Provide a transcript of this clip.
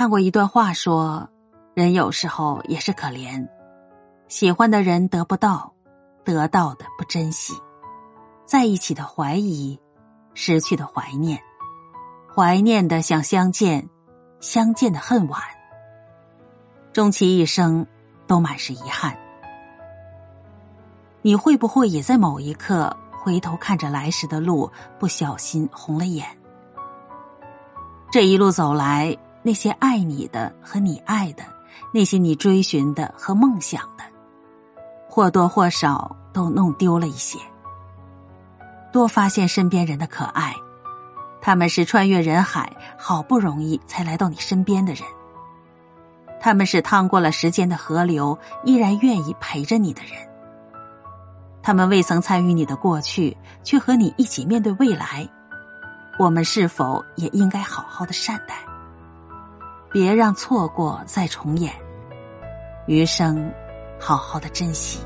看过一段话，说人有时候也是可怜，喜欢的人得不到，得到的不珍惜，在一起的怀疑，失去的怀念，怀念的想相见，相见的恨晚，终其一生都满是遗憾。你会不会也在某一刻回头看着来时的路，不小心红了眼？这一路走来。那些爱你的和你爱的，那些你追寻的和梦想的，或多或少都弄丢了一些。多发现身边人的可爱，他们是穿越人海，好不容易才来到你身边的人。他们是趟过了时间的河流，依然愿意陪着你的人。他们未曾参与你的过去，却和你一起面对未来。我们是否也应该好好的善待？别让错过再重演，余生好好的珍惜。